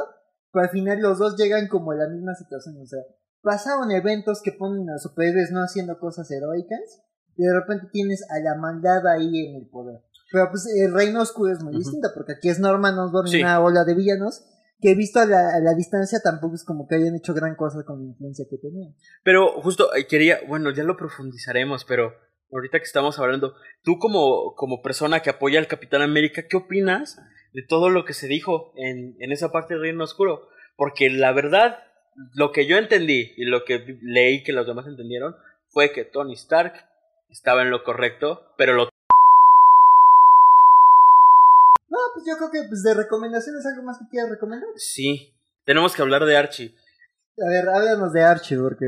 pero al final los dos llegan como a la misma situación. O sea, pasaron eventos que ponen a los superhéroes no haciendo cosas heroicas. Y de repente tienes a la maldad ahí en el poder. Pero pues el reino oscuro es muy
Ujú.
distinto, porque aquí es Norman Osborn y
Sí.
una ola de villanos que visto a la, a la distancia tampoco es como que hayan hecho gran cosa con la influencia que tenían.
Pero justo eh, quería, bueno, ya lo profundizaremos, pero ahorita que estamos hablando, tú como, como persona que apoya al Capitán América, ¿qué opinas de todo lo que se dijo en, en esa parte del Reino Oscuro? Porque la verdad, lo que yo entendí y lo que leí que los demás entendieron fue que Tony Stark estaba en lo correcto, pero lo
No, pues yo creo que pues de recomendaciones algo más que quieras recomendar.
sí. Tenemos que hablar de Archie.
A ver, háblanos de Archie, porque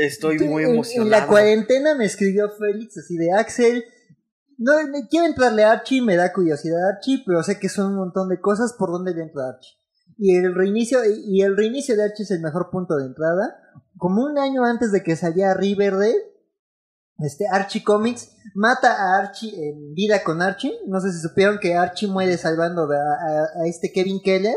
Estoy
Tú,
muy emocionado.
En la cuarentena me escribió Félix así de Axel. No, me- quiero entrarle a Archie, me da curiosidad Archie, pero sé que son un montón de cosas por donde le entra Archie. Y el reinicio, y el reinicio de Archie es el mejor punto de entrada. Como un año antes de que saliera Riverdale, este Archie Comics mata a Archie en vida con Archie. No sé si supieron que Archie muere salvando a este Kevin Keller.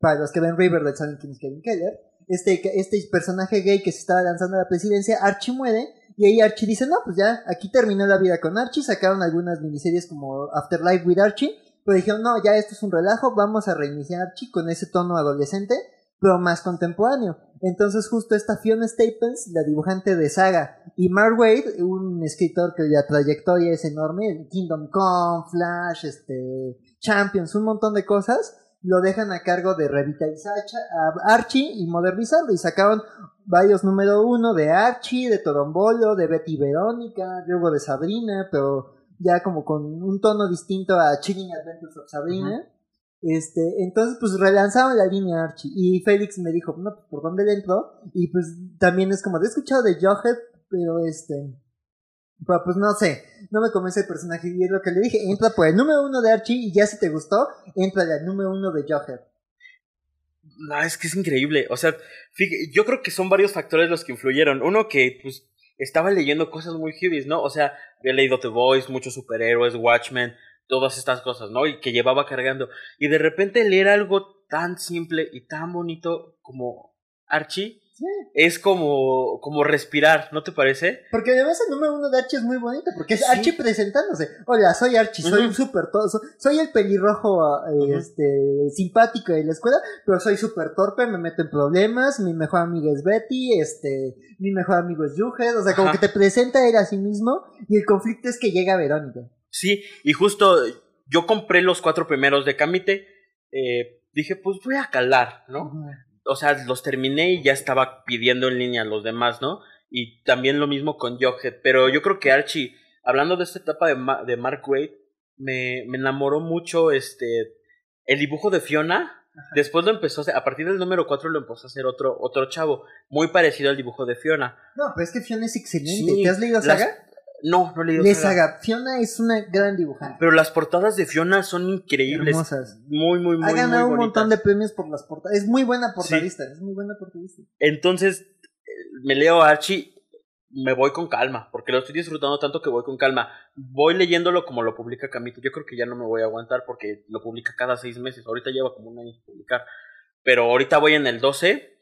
Para los que ven Riverdale saben quién es Kevin Keller. Este, este personaje gay que se estaba lanzando a la presidencia, Archie muere. Y ahí Archie dice, no, pues ya, aquí terminó la vida con Archie. Sacaron algunas miniseries como Afterlife with Archie. Pero dijeron, no, ya esto es un relajo, vamos a reiniciar Archie con ese tono adolescente, pero más contemporáneo. Entonces justo esta Fiona Staples, la dibujante de Saga, y Mark Wade, un escritor la trayectoria es enorme, Kingdom Come, Flash, este, Champions, un montón de cosas, lo dejan a cargo de revitalizar a Archie y modernizarlo, y sacaron varios número uno de Archie, de Torombolo, de Betty Verónica, luego de Sabrina, pero ya como con un tono distinto a Chilling Adventures of Sabrina. Este, entonces pues relanzaron la línea Archie y Félix me dijo, no, pues por dónde le entró y pues también es como, he escuchado de Jughead, pero este, pues no sé, no me convence el personaje y es lo que le dije, entra por el número uno de Archie y ya si te gustó, entra al número uno de Jughead.
No, es que es increíble. O sea, fíjate, yo creo que son varios factores los que influyeron. Uno que, pues, estaba leyendo cosas muy heavy, ¿no? O sea, había leído The Voice, muchos superhéroes, Watchmen, todas estas cosas, ¿no? Y que llevaba cargando. Y de repente leer algo tan simple y tan bonito como Archie
Sí.
es como, como respirar, ¿no te parece?
Porque además el número uno de Archie es muy bonito, porque es
Sí.
Archie presentándose. Hola, soy Archie, soy un súper torpe, soy el pelirrojo eh, este, simpático de la escuela, pero soy súper torpe, me meto en problemas, mi mejor amiga es Betty, este, mi mejor amigo es Jughead, o sea, como
Ajá.
que te presenta él a sí mismo, y el conflicto es que llega Verónica.
Sí, y justo yo compré los cuatro primeros de Camite. eh, dije, pues voy a calar, ¿no? O sea, los terminé y ya estaba pidiendo en línea a los demás, ¿no? Y también lo mismo con Jughead. Pero yo creo que Archie, hablando de esta etapa de, Ma- de Mark Wade, me, me enamoró mucho este el dibujo de Fiona. Después lo empezó a hacer, a partir del número 4 lo empezó a hacer otro, otro chavo, muy parecido al dibujo de Fiona.
No, pero es que Fiona es excelente.
Sí,
¿Te has leído
las-
Saga?
No, no
Lee
Saga.
Saga. Fiona es una gran dibujante.
Pero las portadas de Fiona son increíbles.
Hermosas.
Muy, muy, muy,
ha ganado
muy
un montón de
bonitas.
premios por las portadas. Es muy buena portadista, es muy buena portadista.
Entonces, eh, me leo a Archie, me voy con calma, porque lo estoy disfrutando tanto que voy con calma. Voy leyéndolo como lo publica Camito. Yo creo que ya no me voy a aguantar porque lo publica cada seis meses. Ahorita lleva como un año sin publicar. Pero ahorita voy en el 12,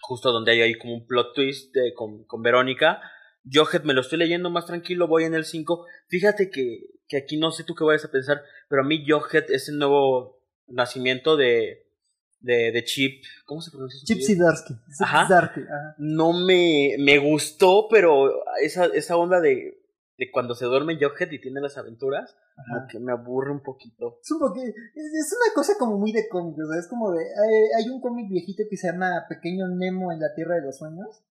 justo donde hay ahí como un plot twist de- con, con Verónica. Jughead me lo estoy leyendo más tranquilo, voy en el 5. Fíjate que, que aquí no sé tú qué vayas a pensar, pero a mí Jughead es el nuevo nacimiento de, de, de Chip. ¿Cómo se pronuncia?
Chip? Zdarsky.
Ajá.
Ajá.
no me, me gustó, pero esa, esa onda de, de cuando se duerme Jughead y tiene las aventuras,
Ajá.
que me aburre un poquito.
Es un poquito, es, una cosa como muy de cómic, o sea, es como de, hay, hay un cómic viejito que se llama Pequeño Nemo en la Tierra de los Sueños,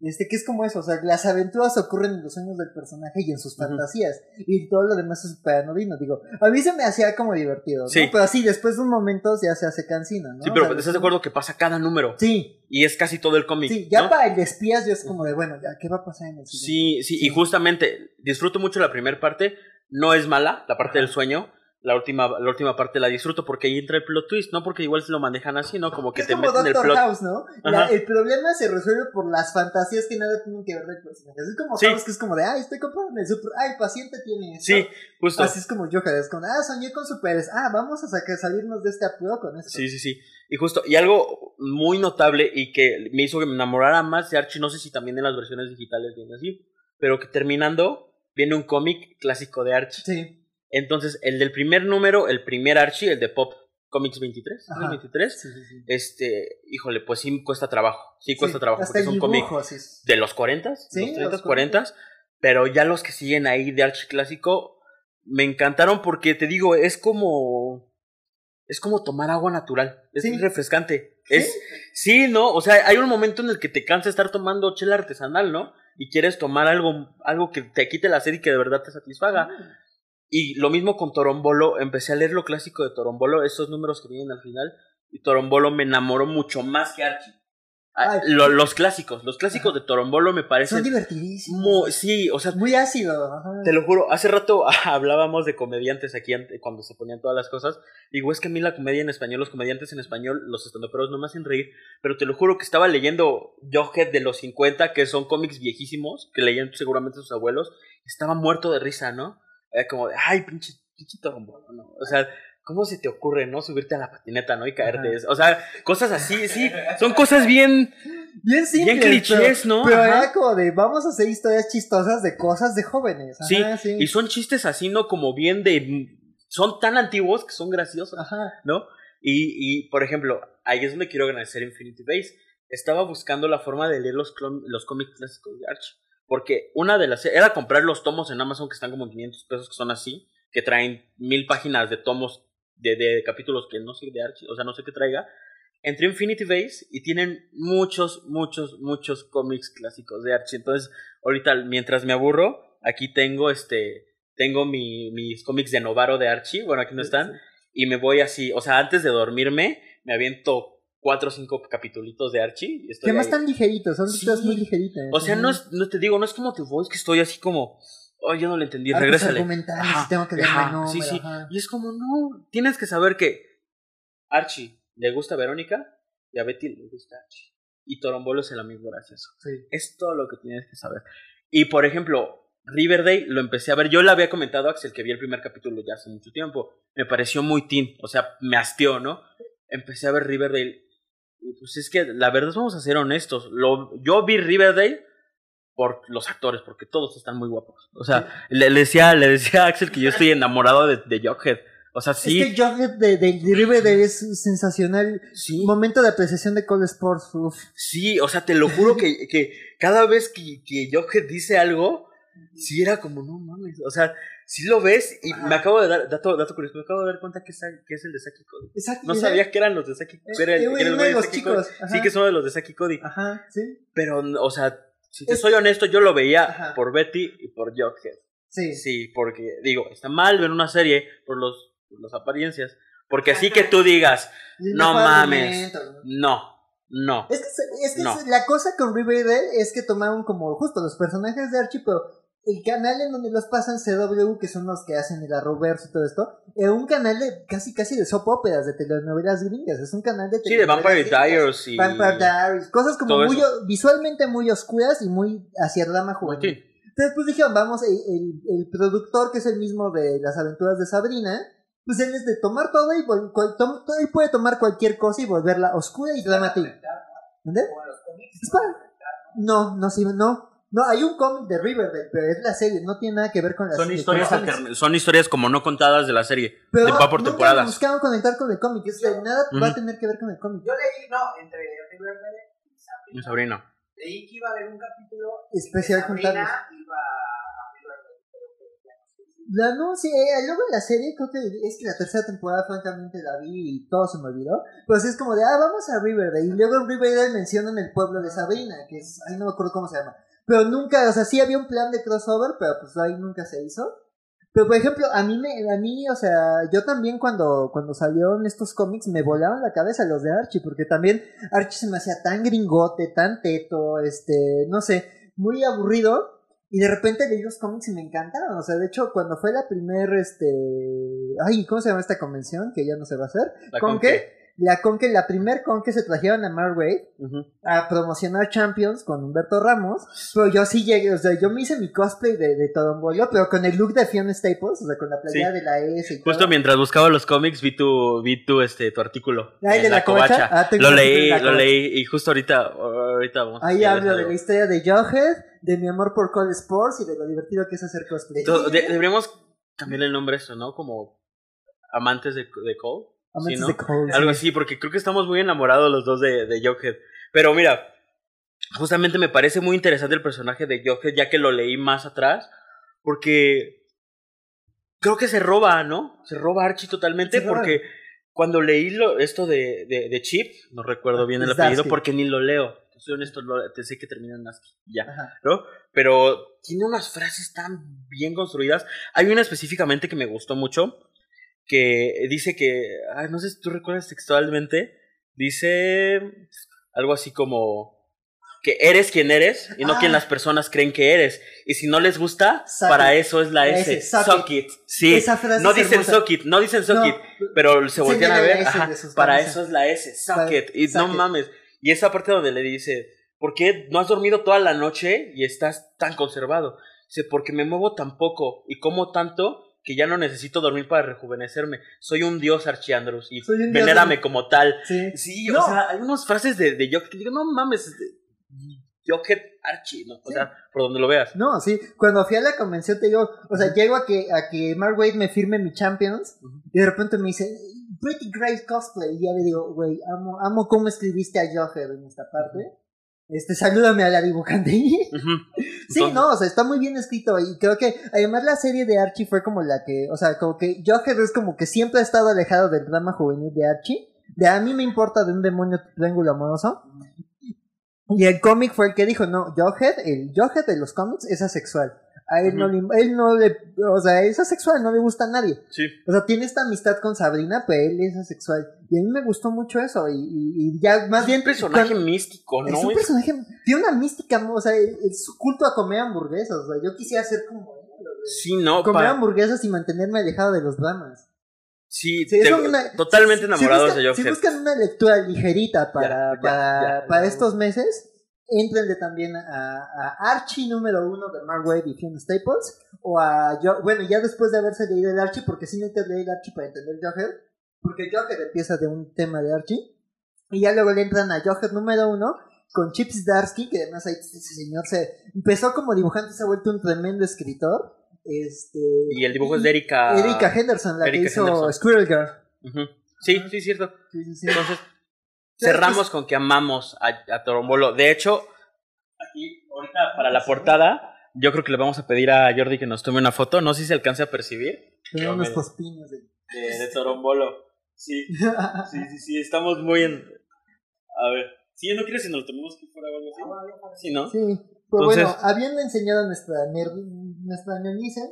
Este, que es como eso, o sea, las aventuras ocurren en los sueños del personaje y en sus fantasías, y todo lo demás es súper anodino, digo, a mí se me hacía como divertido, ¿no?
Sí.
Pero así, después de un momento ya se hace cansino, ¿no?
Sí,
O
pero
sea,
¿estás de acuerdo que pasa cada número?
Sí,
Y es casi todo el cómic.
sí, ya
¿no?
para el de espías yo es como de, bueno, ya, ¿qué va a pasar en el siguiente?
Sí, sí,
Sí.
y justamente disfruto mucho la primera parte. No es mala, la parte del sueño. La última, la última parte la disfruto porque ahí entra el plot twist, ¿no? Porque igual se lo manejan así, ¿no? Como que
es
te
como
meten el
Doctor
plot.
House, ¿no? La- el problema se resuelve por las fantasías que nada tienen que ver del personaje. Es como
Sí.
House, que es como de, ay, estoy comprando el super, ay, el paciente tiene esto.
Sí, justo.
Así es como Joker, es como, ah, soñé con superes, ah, vamos a sacar, salirnos de este apuro con esto.
Sí, sí, sí. Y justo, y algo muy notable y que me hizo que me enamorara más de Archie, no sé si también en las versiones digitales viene así, pero que terminando viene un cómic clásico de Archie.
Sí,
Entonces, el del primer número, el primer Archie, el de Pop Comics 23, ¿no?
Ajá.
23,
sí, sí. sí.
este, híjole, pues sí cuesta trabajo, sí cuesta trabajo, porque es un cómic de los 40,
Sí,
los 30,
los
40, pero ya los que siguen ahí de Archie clásico me encantaron porque te digo, es como es como tomar agua natural, es refrescante. Es sí, ¿no? O sea, hay un momento en el que te cansa estar tomando chela artesanal, ¿no? Y quieres tomar algo algo que te quite la sed y que de verdad te satisfaga. Y lo mismo con Torombolo, empecé a leer lo clásico de Torombolo, esos números que vienen al final, y Torombolo me enamoró mucho más que Archie. Ah,
Ay.
lo- los clásicos, los clásicos de Torombolo me
Son
parecen
divertidísimos.
muy, sí, o sea,
Muy ácido. ajá.
te lo juro, hace rato hablábamos de comediantes aquí cuando se ponían todas las cosas. Digo, es que a mí la comedia en español, los comediantes en español, los estandoperos no me hacen reír, pero te lo juro que estaba leyendo Jughead de los 50, que son cómics viejísimos, que leían seguramente sus abuelos, estaba muerto de risa, ¿no? Era como de, ay, pinche, pinche torombolo, ¿no? O sea, ¿cómo se te ocurre, no? Subirte a la patineta, ¿no? Y caerte.
Ajá.
O sea, cosas así, sí, son cosas bien,
Bien simple.
bien clichés, ¿no?
Pero, pero
Ajá.
era como de, vamos a hacer historias chistosas de cosas de jóvenes. Ajá,
Sí,
sí.
y son chistes así, ¿no? Como bien de... Son tan antiguos que son graciosos. ¿no? Y, y por ejemplo, ahí es donde quiero agradecer Infinity Base. Estaba buscando la forma de leer los, los cómics clásicos de Archie. Porque una de las... Era comprar los tomos en Amazon que están como en 500 pesos, que son así, que traen mil páginas de tomos de, de capítulos que no sé de Archie, o sea, no sé qué traiga. Entré Infinity Base y tienen muchos, muchos, muchos cómics clásicos de Archie. Entonces, ahorita, mientras me aburro, aquí tengo este. Tengo mi, mis cómics de Novaro de Archie. Bueno, aquí no están. Y me voy así. O sea, antes de dormirme, me aviento cuatro o cinco capitulitos de Archie. Y estoy
Que más
ahí.
tan ligeritos, son
Sí.
muy ligeritas.
O sea, no, es, no te digo, no es como tu voz que estoy así como. Oh, yo no lo entendí.
Arcos
Regrésale. Ajá,
tengo que
ajá, sí, sí.
ajá.
Y es como, no, tienes que saber que Archie le gusta a Verónica y a Betty le gusta Archie. Y Torombolo es el amigo gracioso.
Sí.
Es todo lo que tienes que saber. Y por ejemplo, Riverdale lo empecé a ver. Yo le había comentado a Axel que vi el primer capítulo ya hace mucho tiempo. Me pareció muy teen, o sea, me hastió, ¿no? Empecé a ver Riverdale. Y pues es que la verdad, vamos a ser honestos. Lo, yo vi Riverdale por los actores, porque todos están muy guapos. O sea, le, le decía, le decía a Axel que yo estoy enamorado de, de Jughead. O sea, sí.
Es que Jughead de, de, de Riverdale es sensacional.
sí.
Momento de apreciación de Cole Sports. uf.
Sí, o sea, te lo juro que, que cada vez que, que Jughead dice algo, sí era como, no mames, o sea, sí lo ves y me acabo de dar, dato, dato curioso, me acabo de dar cuenta que es, que es el de Saki Cody.
Exacto.
No
era-
sabía que eran los de Saki
Eh,
que era el-
eh,
era el
de los
Saki
chicos,
Cody. Sí, que son de los de Saki Cody.
Ajá, sí.
Pero, o sea, si te
Es-
soy honesto, yo lo veía
Ajá.
por Betty y por Jughead.
Sí.
Sí, porque, digo, está mal ver una serie por, los, por las apariencias. Porque así que tú digas, no
mejor
mames,
¿no?
no, no.
Es que, es que
No.
la cosa con Riverdale es que tomaron como justo los personajes de Archie, pero el canal en donde los pasan CW, que son los que hacen el Arrowverse y todo esto, es un canal de casi casi de soap operas, de telenovelas gringas, es un canal de
Sí, de Vampire. Diaries y...
Vampire Diaries, cosas como muy visualmente muy oscuras y muy hacia rama juvenil.
Sí.
Entonces pues dijeron, vamos, el, el, el productor que es el mismo de las aventuras de Sabrina, pues él es de tomar todo y vol- cual- tom- todo- él puede tomar cualquier cosa y volverla oscura y dramática. ¿Entendés? Es para- No, no, sí, no. No, hay un cómic de Riverdale, pero es la serie, no tiene nada que ver con la
Son
serie.
historias
con
son historias como no contadas de la serie.
Pero
de va por
nunca
temporadas.
buscaron conectar con el cómic, es de nada va a tener que ver con el cómic.
Yo leí, no, entre Riverdale y Sabrina.
Mi sobrino.
Leí que iba a haber un capítulo
Especial
que Sabrina
juntarlos.
iba a que
La, no, sí, eh, luego en la serie creo que es que la tercera temporada francamente la vi y todo se me olvidó. Sí es como de, ah, vamos a Riverdale. Y luego en Riverdale mencionan el pueblo de Sabrina, que es, ahí no me acuerdo cómo se llama. Pero nunca, o sea, sí había un plan de crossover, pero pues ahí nunca se hizo. Pero por ejemplo, a mí, me, a mí, o sea, yo también cuando, cuando salieron estos cómics me volaban la cabeza los de Archie, porque también Archie se me hacía tan gringote, tan teto, este, no sé, muy aburrido. Y de repente leí los cómics y me encantaron. O sea, de hecho, cuando fue la primer, este... Ay, ¿cómo se llama esta convención? Que ya no se va a hacer.
La
¿Con qué? La con que la primer con que se trajeron a Marway
Ujú.
a promocionar Champions con Humberto Ramos. Pero yo sí llegué, o sea, yo me hice mi cosplay de, de Torombolo, pero con el look de Fiona Staples, o sea, con la playera
Sí.
de la S y
Justo
todo.
mientras buscaba los cómics vi tu, vi tu, este, tu artículo.
Ah, ¿el
en
de la covacha? Ah,
lo leí,
la
lo leí y justo ahorita, ahorita vamos
Ahí hablo de
algo.
la historia de Jughead, de mi amor por Cole Sports y de lo divertido que es hacer cosplay.
Todo- de- deberíamos cambiarle el nombre a esto, ¿no? Como amantes de, de Cole. Algo
sí.
así, porque creo que estamos muy enamorados los dos de, de Jughead. Pero mira, justamente me parece muy interesante el personaje de Jughead, ya que lo leí más atrás, porque creo que se roba, ¿no? Se roba a Archie totalmente,
roba.
porque cuando leí lo, esto de, de, de Chip, no recuerdo bien el apellido, porque ni lo leo. Soy honesto, lo- te sé que termina en ASCII, ya.
Ajá.
¿no? Pero tiene unas frases tan bien construidas. Hay una específicamente que me gustó mucho, que dice que, ay, no sé si tú recuerdas textualmente, dice algo así como que eres quien eres y no
Ah.
quien las personas creen que eres. Y si no les gusta,
Suck
para
it.
eso es la S.
S, suck
Suck it. Sí.
Esa frase
No dicen suck it, no dicen suck
No,
it, pero se voltean a
señala
ver. ajá, para eso es la S, suck it. Y
suck
no mames. Y esa parte donde le dice, ¿por qué no has dormido toda la noche y estás tan conservado? Dice, porque me muevo tan poco y como tanto que ya no necesito dormir para rejuvenecerme. Soy un dios, Archie Andrews, y venérame como tal.
Sí.
Sí,
No.
o sea, hay unas frases de, de Jockey que digo, no mames, Jockey Archie, ¿no? O
Sí.
sea, por donde lo veas.
No, sí, cuando fui a la convención te digo, o sea, llego a que, a que Mark Wade me firme mi Champions y de repente me dice, Pretty Great Cosplay, y ya le digo, güey, amo, amo cómo escribiste a Joher en esta parte. Este, salúdame a la dibujante. Sí,
Entonces-
no, o sea, está muy bien escrito y creo que además la serie de Archie fue como la que, o sea, como que Joker es como que siempre ha estado alejado del drama juvenil de Archie. De a mí me importa de un demonio triángulo amoroso. Y el cómic fue el que dijo, no, Jughead, el Jughead de los cómics es asexual. A él no le, él no le, o sea, es asexual, no le gusta a nadie.
Sí.
O sea, tiene esta amistad con Sabrina, pero él es asexual. Y a mí me gustó mucho eso. Y, y, y ya más
Es
bien.
un personaje
cuando-
místico, ¿no?
es un personaje, tiene una mística, o sea, es su culto a comer hamburguesas, o sea, yo quisiera ser como él,
Sí, no,
comer hamburguesas y mantenerme alejado de los dramas.
Sí,
Sí, es
te-
una-
totalmente
si-
enamorados
si
de
buscan,
Joker.
Si buscan una lectura ligerita para,
ya,
para,
ya,
para estos meses, entrenle también a, a Archie número uno de Mark Waid y Fiona Staples, o a, Jo- bueno, ya después de haberse leído el Archie, porque sí necesitas leer el Archie para entender Joker, porque Joker empieza de un tema de Archie, y ya luego le entran a Joker número uno, con Chips Darsky, que además ahí ese señor se empezó como dibujante, se ha vuelto un tremendo escritor. Este,
Y el dibujo es de Erika.
Erika Henderson, la
Erika
que hizo
Henderson.
Squirrel Girl.
Sí, sí, cierto.
Sí, sí, sí.
Entonces, cerramos con que amamos a, a Torombolo. De hecho, aquí, ahorita para la portada, yo creo que le vamos a pedir a Jordi que nos tome una foto. No sé si se alcance a percibir. No,
unos pospinos de...
De, de Torombolo. Sí, sí, sí, sí. Estamos muy en. A ver. Si no quieres, si nos lo tomemos aquí fuera o algo así. Sí, ¿no?
Sí, pues bueno, habiendo enseñado nuestra ner nuestra nerdiza,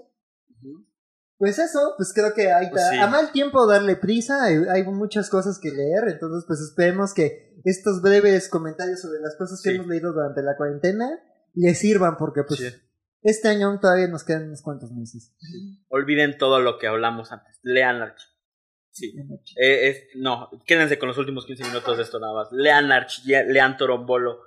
pues eso, pues creo que hay
Pues sí.
a mal tiempo darle prisa, hay, hay muchas cosas que leer, entonces pues esperemos que estos breves comentarios sobre las cosas que
Sí.
hemos leído durante la cuarentena les sirvan, porque pues
Sí.
este año aún todavía nos quedan unos cuantos meses.
Olviden todo lo que hablamos antes. Lean Archie. Sí. Eh, es- no, quédense con los últimos 15 minutos de esto nada más. Lean Archie, ya- lean Torombolo.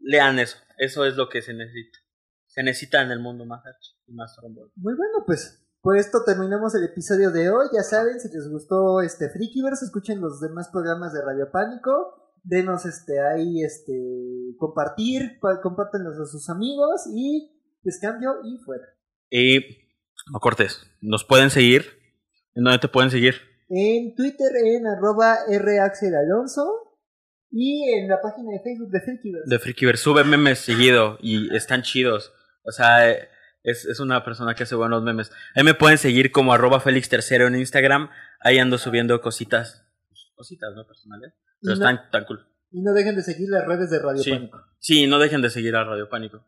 Lean eso. Eso es lo que se necesita. Se necesita en el mundo más Archie y más Torombolo.
Muy bueno, pues por esto terminamos el episodio de hoy. Ya saben, si les gustó este Freakyverse, escuchen los demás programas de Radio Pánico. Denos este ahí este compartir, pa- compártanlos a sus amigos y les cambio y fuera.
Y no cortes. Nos pueden seguir. ¿En dónde te pueden seguir?
En Twitter en arroba raxelalonso y en la página de Facebook de Freakyverse.
De Freakyverse. Sube memes seguido y están chidos. O sea, Es, es una persona que hace buenos memes. Ahí me pueden seguir como arroba Félix Tercero en Instagram. Ahí ando subiendo cositas. Cositas, ¿no? Personales. Pero
no-
están tan cool.
Y no dejen de seguir las redes de Radio
Sí.
Pánico.
Sí, no dejen de seguir a Radio Pánico.